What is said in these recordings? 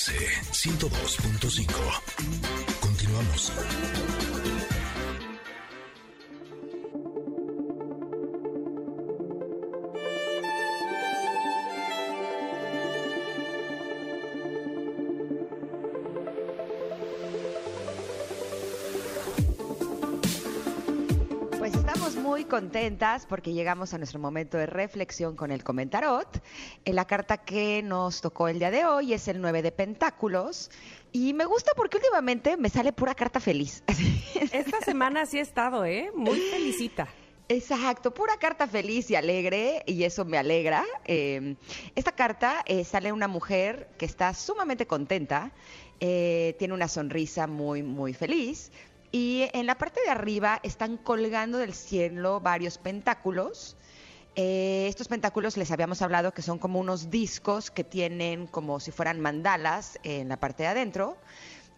MBS 102.5. Continuamos. Contentas porque llegamos a nuestro momento de reflexión con el comentarot. Eh, La carta que nos tocó el día de hoy es el 9 de Pentáculos. Y me gusta porque últimamente me sale pura carta feliz. Esta semana sí he estado, ¿eh? Muy felicita. Exacto, pura carta feliz y alegre, y eso me alegra. Eh, esta carta eh, sale una mujer que está sumamente contenta, eh, tiene una sonrisa muy, muy feliz, y en la parte de arriba están colgando del cielo varios pentáculos. Eh, estos pentáculos les habíamos hablado que son como unos discos que tienen como si fueran mandalas en la parte de adentro.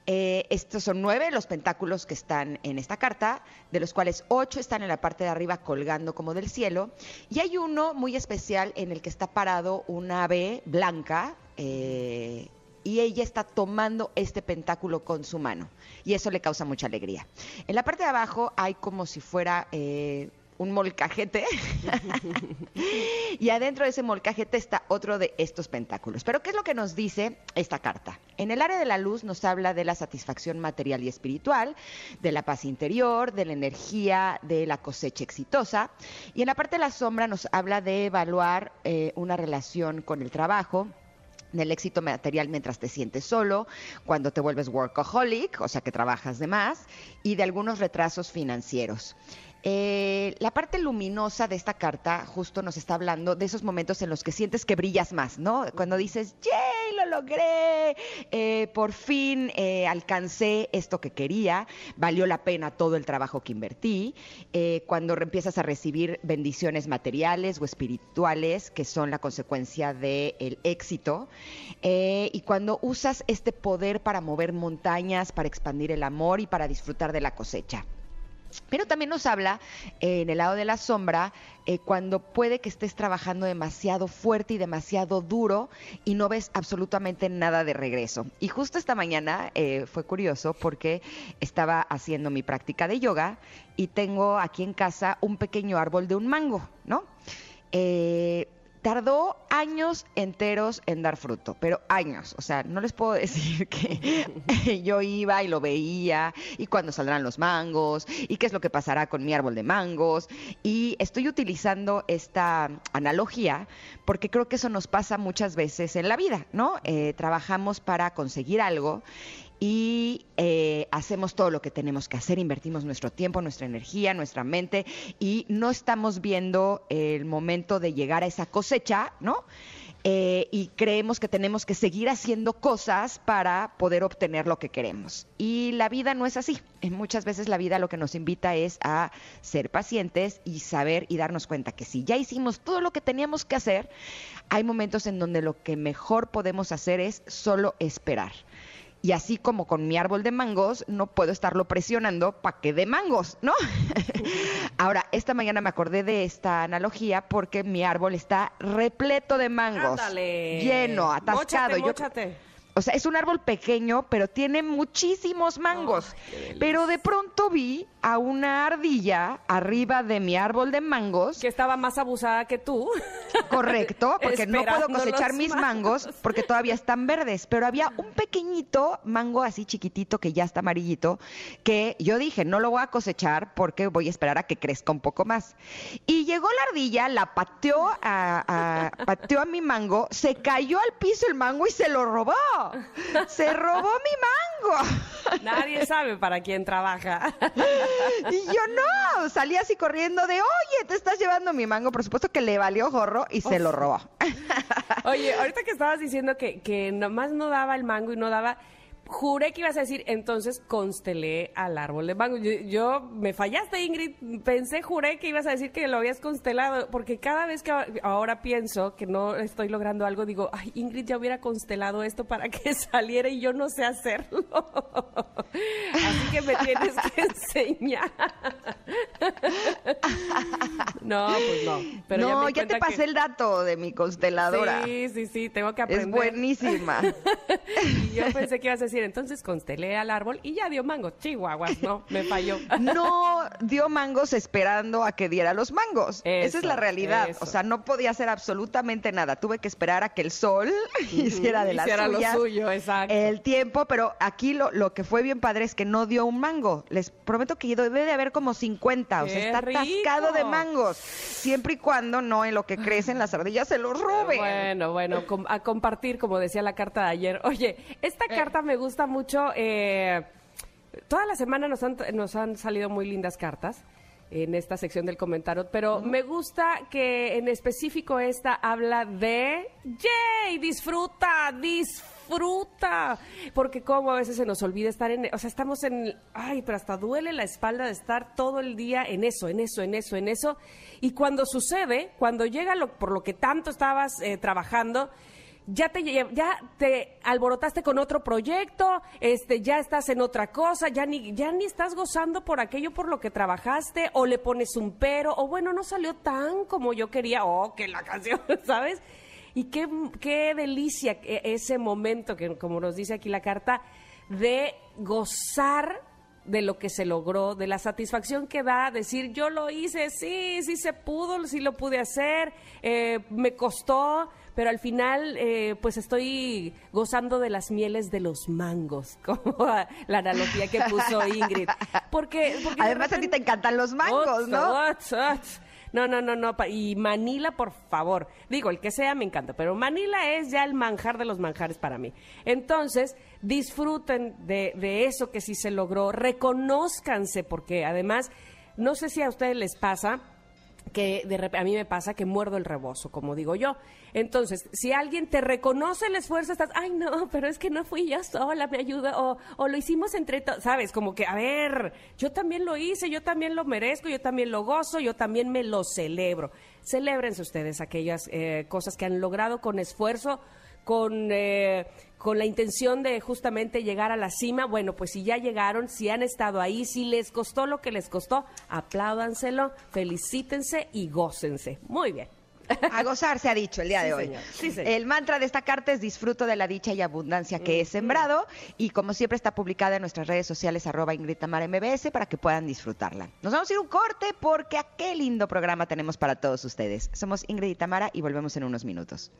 Eh, estos son nueve los pentáculos que están en esta carta, de los cuales ocho están en la parte de arriba colgando como del cielo. Y hay uno muy especial en el que está parado un ave blanca. eh, y ella está tomando este pentáculo con su mano. Y eso le causa mucha alegría. En la parte de abajo hay como si fuera eh, un molcajete. y adentro de ese molcajete está otro de estos pentáculos. Pero ¿qué es lo que nos dice esta carta? En el área de la luz nos habla de la satisfacción material y espiritual, de la paz interior, de la energía, de la cosecha exitosa. Y en la parte de la sombra nos habla de evaluar eh, una relación con el trabajo, del éxito material mientras te sientes solo, cuando te vuelves workaholic, o sea que trabajas de más, y de algunos retrasos financieros. Eh, la parte luminosa de esta carta justo nos está hablando de esos momentos en los que sientes que brillas más, ¿no? Cuando dices, ¡yay! Lo logré, eh, por fin eh, alcancé esto que quería, valió la pena todo el trabajo que invertí. Eh, cuando empiezas a recibir bendiciones materiales o espirituales que son la consecuencia del éxito. Y cuando usas este poder para mover montañas, para expandir el amor y para disfrutar de la cosecha. Pero también nos habla eh, en el lado de la sombra eh, cuando puede que estés trabajando demasiado fuerte y demasiado duro y no ves absolutamente nada de regreso. Y justo esta mañana eh, fue curioso porque estaba haciendo mi práctica de yoga y tengo aquí en casa un pequeño árbol de un mango, ¿no? Eh, tardó años enteros en dar fruto, pero años. O sea, no les puedo decir que yo iba y lo veía y cuándo saldrán los mangos y qué es lo que pasará con mi árbol de mangos. Y estoy utilizando esta analogía porque creo que eso nos pasa muchas veces en la vida, ¿no? Eh, trabajamos para conseguir algo y eh, hacemos todo lo que tenemos que hacer, invertimos nuestro tiempo, nuestra energía, nuestra mente y no estamos viendo el momento de llegar a esa cosecha, ¿no? Eh, y creemos que tenemos que seguir haciendo cosas para poder obtener lo que queremos. Y la vida no es así. Muchas veces la vida lo que nos invita es a ser pacientes y saber y darnos cuenta que si ya hicimos todo lo que teníamos que hacer, hay momentos en donde lo que mejor podemos hacer es solo esperar. Y así como con mi árbol de mangos, no puedo estarlo presionando para que dé mangos, ¿no? Ahora, esta mañana me acordé de esta analogía porque mi árbol está repleto de mangos. Ándale. Lleno, atascado. Móchate, Yo- móchate. o sea, es un árbol pequeño, pero tiene muchísimos mangos. pero de pronto vi a una ardilla arriba de mi árbol de mangos. Que estaba más abusada que tú. Correcto, porque no puedo cosechar mis mangos mangos. porque todavía están verdes, pero había un pequeñito mango así chiquitito que ya está amarillito que yo dije, no lo voy a cosechar porque voy a esperar a que crezca un poco más. Y llegó la ardilla, la pateó a, a- pateó a mi mango, se cayó al piso el mango y se lo robó. Se robó mi mango. Nadie sabe para quién trabaja. Y yo no, salí así corriendo de, oye, te estás llevando mi mango. Por supuesto que le valió gorro y se lo robó. Oye, ahorita que estabas diciendo que, que nomás no daba el mango y no daba, juré que ibas a decir, entonces constelé al árbol de mango. Yo, yo- me fallaste, Ingrid. Pensé, juré que ibas a decir que lo habías constelado, porque cada vez que ahora pienso que no estoy logrando algo, digo, ay, Ingrid ya hubiera constelado esto para que saliera y yo no sé hacerlo. Así que me tienes que enseñar. no, pues no. Pero no, ya, di te pasé que- el dato de mi consteladora. Sí, sí, sí, tengo que es aprender. buenísima. Y yo pensé que ibas a decir, entonces constelé al árbol y ya dio mango. Chihuahuas, no, me falló. no dio mangos esperando a que diera los mangos. Esa es la realidad. eso. O sea, no podía hacer absolutamente nada. Tuve que esperar a que el sol hiciera de las Hiciera lo suyo, exacto. el tiempo, pero aquí lo, lo que fue bien padre es que no dio un mango. Les prometo que debe de haber como 50. o sea, ¡Qué está atascado de rico! mangos. Siempre y cuando no en lo que crecen las ardillas se los roben. Bueno, bueno, com- a compartir, como decía la carta de ayer. Oye, esta Eh. carta me gusta mucho. eh, toda la semana nos han, nos han salido muy lindas cartas en esta sección del comentario, pero me gusta que en específico esta habla de ¡Yay! Disfruta, disfruta. Porque como a veces se nos olvida estar en, o sea, estamos en, ay, pero hasta duele la espalda de estar todo el día en eso, en eso, en eso, en eso. Y cuando sucede, cuando llega lo, por lo que tanto estabas eh, trabajando, ya te ya te alborotaste con otro proyecto, este ya estás en otra cosa, ya ni ya ni estás gozando por aquello por lo que trabajaste o le pones un pero o bueno, no salió tan como yo quería, o que la canción, ¿sabes? Y qué qué delicia e- ese momento que como nos dice aquí la carta de gozar de lo que se logró, de la satisfacción que da decir yo lo hice, sí, sí se pudo, sí lo pude hacer, eh, me costó, pero al final eh, pues estoy gozando de las mieles de los mangos, como la analogía que puso Ingrid. Porque, porque de Además, a ti te encantan los mangos, Ots, ¿no? ots, ots. No, no, no, no. Y Manila, por favor. Digo, el que sea me encanta, pero Manila es ya el manjar de los manjares para mí. Entonces, disfruten de, de eso que sí se logró, reconózcanse, porque además, no sé si a ustedes les pasa que de a mí me pasa que muerdo el rebozo, como digo yo. Entonces, si alguien te reconoce el esfuerzo, estás, ay, no, pero es que no fui yo sola, me ayuda, o, o lo hicimos entre todos, ¿sabes? Como que, a ver, yo también lo hice, yo también lo merezco, yo también lo gozo, yo también me lo celebro. Celébrense ustedes aquellas eh, cosas que han logrado con esfuerzo, con, eh, con la intención de justamente llegar a la cima. Bueno, pues si ya llegaron, si han estado ahí, si les costó lo que les costó, apláudanselo, felicítense y gócense. Muy bien. A gozar se ha dicho el día Sí, de hoy. señor. Sí, señor. El mantra de esta carta es disfruto de la dicha y abundancia que he sembrado y como siempre está publicada en nuestras redes sociales arroba Ingrid Tamara MBS para que puedan disfrutarla. Nos vamos a ir un corte porque a qué lindo programa tenemos para todos ustedes. Somos Ingrid y Tamara y volvemos en unos minutos.